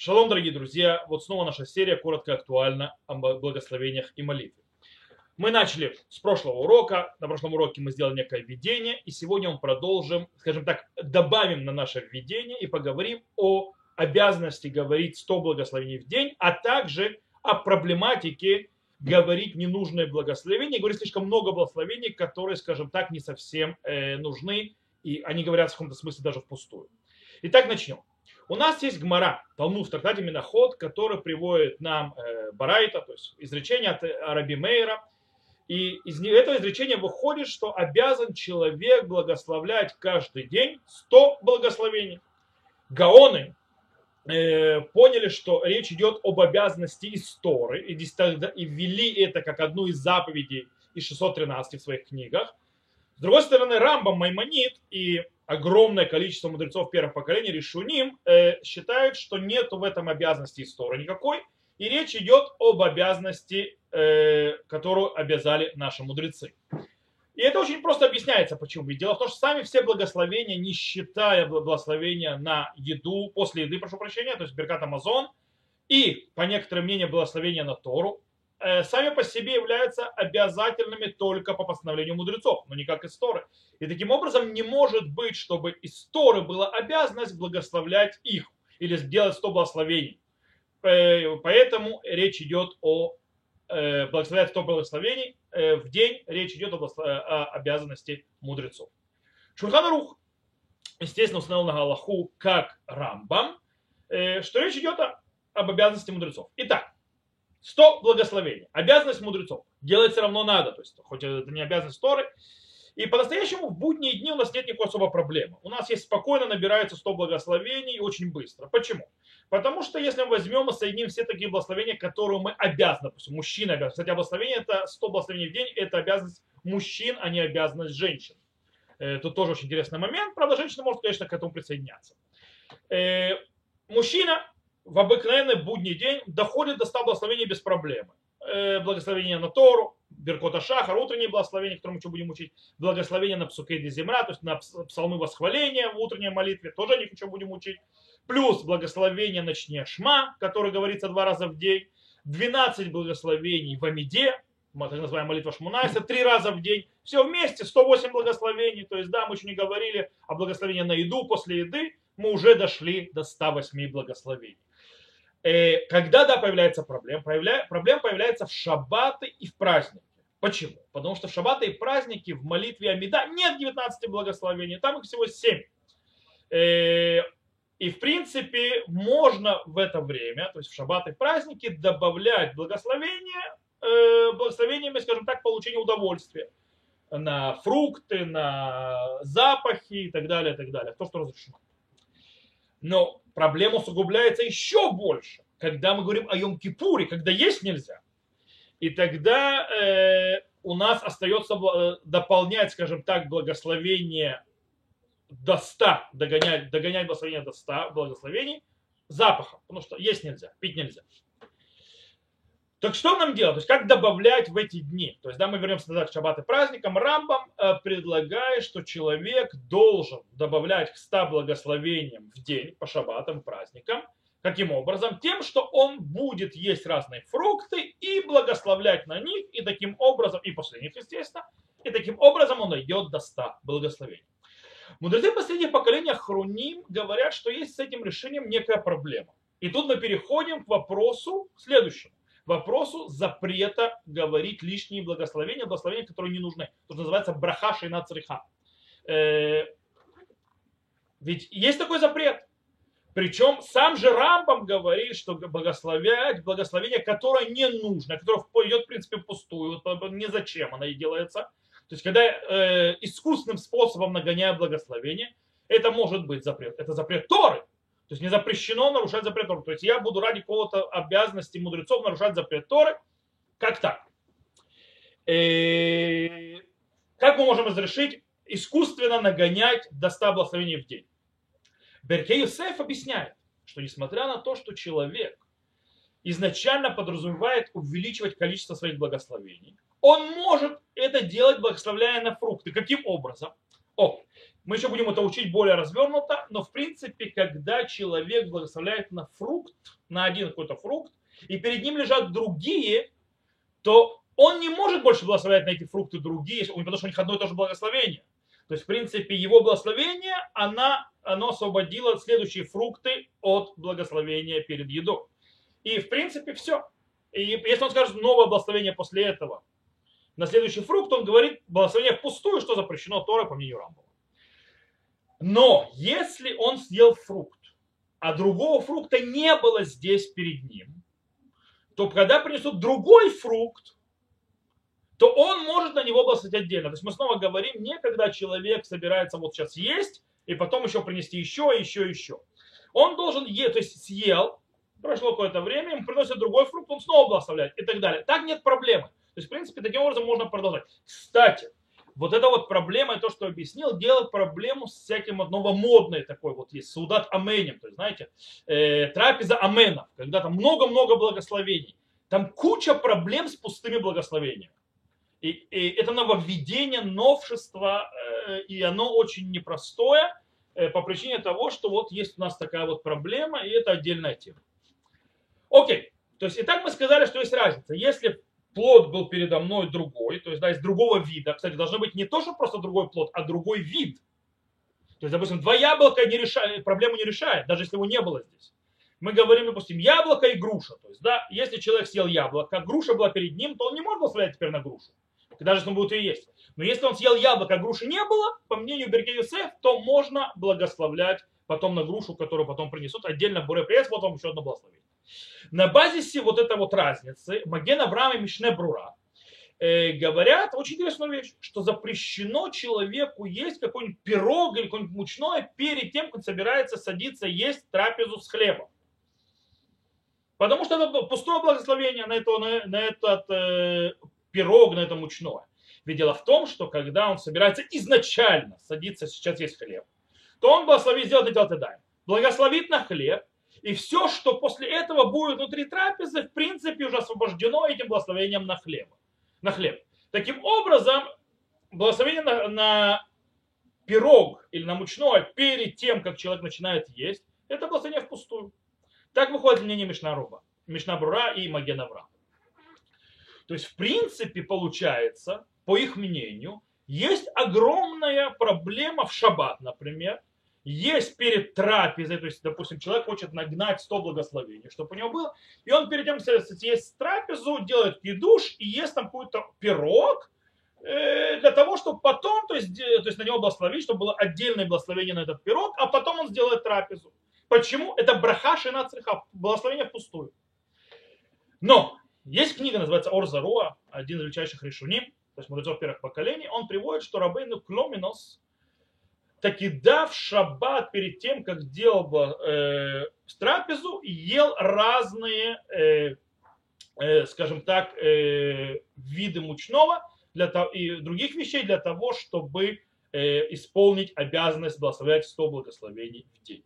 Шалом, дорогие друзья! Вот снова наша серия коротко актуальна о благословениях и молитве. Мы начали с прошлого урока. На прошлом уроке мы сделали некое введение, и сегодня мы продолжим, скажем так, добавим на наше введение и поговорим о обязанности говорить 100 благословений в день, а также о проблематике говорить ненужное благословение, говорить слишком много благословений, которые, скажем так, не совсем э, нужны, и они говорят в каком-то смысле даже впустую. Итак, начнем. У нас есть гмара, Талмуд в трактате Миноход, который приводит нам э, Барайта, то есть изречение от Араби Мейра. И из этого изречения выходит, что обязан человек благословлять каждый день 100 благословений. Гаоны э, поняли, что речь идет об обязанности истории, и, и ввели это как одну из заповедей из 613 в своих книгах. С другой стороны, Рамбам, Маймонит и огромное количество мудрецов первых поколений, решуним, э, считают, что нет в этом обязанности истории никакой, и речь идет об обязанности, э, которую обязали наши мудрецы. И это очень просто объясняется, почему. Ведь дело в том, что сами все благословения, не считая благословения на еду, после еды, прошу прощения, то есть Беркат Амазон, и, по некоторым мнениям, благословения на Тору, сами по себе являются обязательными только по постановлению мудрецов, но не как исторы. И таким образом не может быть, чтобы исторы была обязанность благословлять их или сделать 100 благословений. Э, поэтому речь идет о э, благословлять 100 благословений в день, речь идет о обязанности мудрецов. Шурхан естественно, установил на Галаху как Рамбам, что речь идет об обязанности мудрецов. Итак, 100 благословений. Обязанность мудрецов. Делать все равно надо. То есть, хоть это не обязанность Торы. И по-настоящему в будние дни у нас нет никакой особой проблемы. У нас есть спокойно набирается 100 благословений очень быстро. Почему? Потому что если мы возьмем и соединим все такие благословения, которые мы обязаны, допустим, мужчина обязан. Кстати, благословение это 100 благословений в день, это обязанность мужчин, а не обязанность женщин. Э, тут тоже очень интересный момент. Правда, женщина может, конечно, к этому присоединяться. Э, мужчина в обыкновенный будний день доходит до 100 благословений без проблемы. Э, благословение на Тору, Беркота Шахар, утреннее благословение, которое мы еще будем учить, благословение на Псукейде Земра, то есть на псалмы восхваления в утренней молитве, тоже о них еще будем учить. Плюс благословение на Чне Шма, который говорится два раза в день. 12 благословений в Амиде, так называемая молитва Шмунайса, три раза в день. Все вместе, 108 благословений. То есть, да, мы еще не говорили о благословении на еду, после еды мы уже дошли до 108 благословений. Э, когда, да, появляется проблема? Появля... Проблема появляется в шаббаты и в праздники. Почему? Потому что в шаббаты и праздники в молитве Амида нет 19 благословений, там их всего 7. Э, и, в принципе, можно в это время, то есть в шаббаты и праздники, добавлять благословения, э, благословениями, скажем так, получения удовольствия на фрукты, на запахи и так далее, и так далее. То, что разрешено. Но проблема усугубляется еще больше, когда мы говорим о Йом-Кипуре, когда есть нельзя. И тогда э, у нас остается э, дополнять, скажем так, благословение до 100, догонять, догонять благословение до 100 благословений запахом, потому что есть нельзя, пить нельзя. Так что нам делать? То есть как добавлять в эти дни? То есть, да, мы вернемся назад к шаббат праздникам. Рамбам э, предлагает, что человек должен добавлять к 100 благословениям в день по шаббатам, праздникам. Каким образом? Тем, что он будет есть разные фрукты и благословлять на них, и таким образом, и после них, естественно, и таким образом он идет до 100 благословений. Мудрецы последних поколения Хруним говорят, что есть с этим решением некая проблема. И тут мы переходим к вопросу следующему вопросу запрета говорить лишние благословения, благословения, которые не нужны. То, что называется браха шейна цриха. Э, ведь есть такой запрет. Причем сам же Рамбам говорит, что благословлять благословение, которое не нужно, которое идет, в принципе, пустую, не зачем она и делается. То есть, когда э, искусственным способом нагоняя благословение, это может быть запрет. Это запрет Торы. То есть не запрещено нарушать запрет Торы. То есть я буду ради какого-то обязанности мудрецов нарушать запрет Торы. Как так? И э, как мы можем разрешить искусственно нагонять до 100 благословений в день? Беркей Юсеф объясняет, что несмотря на то, что человек изначально подразумевает увеличивать количество своих благословений, он может это делать, благословляя на фрукты. Каким образом? О, Мы еще будем это учить более развернуто, но в принципе, когда человек благословляет на фрукт, на один какой-то фрукт, и перед ним лежат другие, то он не может больше благословлять на эти фрукты другие, потому что у них одно и то же благословение. То есть, в принципе, его благословение, она, оно освободило следующие фрукты от благословения перед едой. И, в принципе, все. И если он скажет новое благословение после этого, на следующий фрукт он говорит благословение впустую, что запрещено Тора по мнению Рамбова. Но если он съел фрукт, а другого фрукта не было здесь перед ним, то когда принесут другой фрукт, то он может на него благословить отдельно. То есть мы снова говорим, не когда человек собирается вот сейчас есть, и потом еще принести еще, еще, еще. Он должен есть, то есть съел, прошло какое-то время, ему приносят другой фрукт, он снова благословляет и так далее. Так нет проблемы. То есть, в принципе, таким образом можно продолжать. Кстати, вот эта вот проблема, и то, что объяснил, делает проблему с всяким новомодной такой вот есть, судат аменем, то есть, знаете, э, трапеза аменов, когда там много-много благословений. Там куча проблем с пустыми благословениями. И, и это нововведение, новшество, э, и оно очень непростое э, по причине того, что вот есть у нас такая вот проблема, и это отдельная тема. Окей, то есть и так мы сказали, что есть разница. Если плод был передо мной другой, то есть да, из другого вида. Кстати, должно быть не то, что просто другой плод, а другой вид. То есть, допустим, два яблока не решает, проблему не решает, даже если его не было здесь. Мы говорим, допустим, яблоко и груша. То есть, да, если человек съел яблоко, груша была перед ним, то он не может благословлять теперь на грушу. Даже если он будет и есть. Но если он съел яблоко, а груши не было, по мнению Юсеф, то можно благословлять потом на грушу, которую потом принесут. Отдельно Буре Пресс, вот еще одно благословение. На базе вот этой вот разницы Маген Авраам и Мишне Брура э, говорят очень интересную вещь, что запрещено человеку есть какой-нибудь пирог или какое-нибудь мучное перед тем, как он собирается садиться есть трапезу с хлебом. Потому что это пустое благословение на, это, на, на этот э, пирог, на это мучное. Ведь дело в том, что когда он собирается изначально садиться сейчас есть хлеб, то он благословит сделать и делать и Благословит на хлеб, и все, что после этого будет внутри трапезы, в принципе, уже освобождено этим благословением на хлеб. На хлеб. Таким образом, благословение на, на пирог или на мучное перед тем, как человек начинает есть, это благословение впустую. Так выходит мнение Мишнаруба, Мишнабрура и Магенавра. То есть, в принципе, получается, по их мнению, есть огромная проблема в шаббат, например, есть перед трапезой, то есть, допустим, человек хочет нагнать 100 благословений, чтобы у него было, и он перед тем, как съесть трапезу, делает кидуш и ест там какой-то пирог, э, для того, чтобы потом, то есть, то есть на него благословить, чтобы было отдельное благословение на этот пирог, а потом он сделает трапезу. Почему? Это браха шина цеха, благословение впустую. Но есть книга, называется Орзаруа, один из величайших решуним, то есть мудрецов первых поколений, он приводит, что Рабейну Кломинос таки дав шаббат перед тем, как делал э, трапезу, ел разные, э, э, скажем так, э, виды мучного для того, и других вещей для того, чтобы э, исполнить обязанность благословлять 100 благословений в день.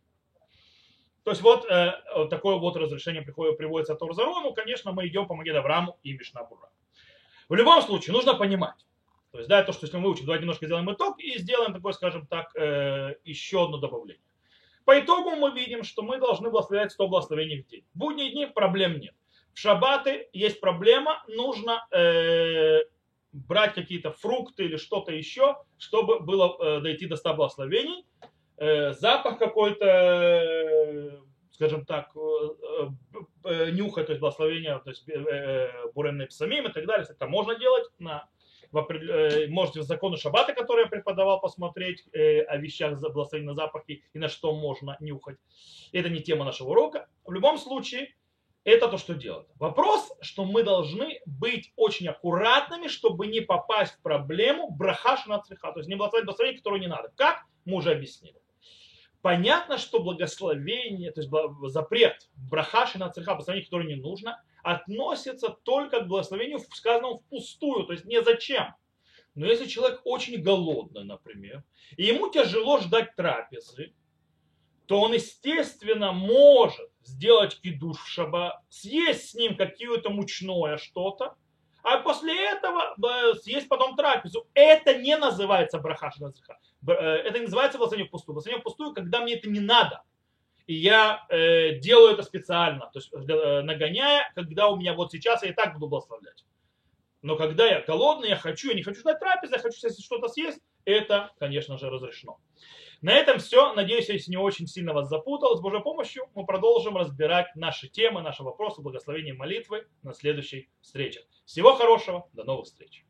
То есть вот, э, вот такое вот разрешение приходит, приводится от Орзаро, ну, конечно, мы идем по Магед Аврааму и Мишнабура. В любом случае, нужно понимать, то есть, да, то, что если мы выучим, давайте немножко сделаем итог и сделаем такое, скажем так, э, еще одно добавление. По итогу мы видим, что мы должны благословлять 100 благословений в день. В будние дни проблем нет. В шаббаты есть проблема, нужно э, брать какие-то фрукты или что-то еще, чтобы было э, дойти до 100 благословений. Э, запах какой-то, э, скажем так, э, э, нюха, то есть благословение, то есть э, э, буремный псамим и так далее, это можно делать на э, можете в законы Шаббата, который я преподавал, посмотреть э, о вещах благословенной запахи и на что можно нюхать. Это не тема нашего урока. В любом случае, это то, что делать. Вопрос, что мы должны быть очень аккуратными, чтобы не попасть в проблему брахаш на цвеха, то есть не благословить благословение, которое не надо. Как? Мы уже объяснили. Понятно, что благословение, то есть запрет брахаши на цеха, благословение, которое не нужно, относится только к благословению, сказанному впустую, то есть не зачем. Но если человек очень голодный, например, и ему тяжело ждать трапезы, то он, естественно, может сделать кидуш в шаба, съесть с ним какое-то мучное что-то, а после этого э, съесть потом трапезу. Это не называется браха шадазриха. Это не называется благословение впустую. Благословение впустую, когда мне это не надо. И я э, делаю это специально, то есть э, нагоняя, когда у меня вот сейчас я и так буду благословлять. Но когда я голодный, я хочу, я не хочу ждать трапезы, я хочу если что-то съесть, это, конечно же, разрешено. На этом все. Надеюсь, если не очень сильно вас запутал. С Божьей помощью мы продолжим разбирать наши темы, наши вопросы, благословения молитвы на следующей встрече. Всего хорошего. До новых встреч.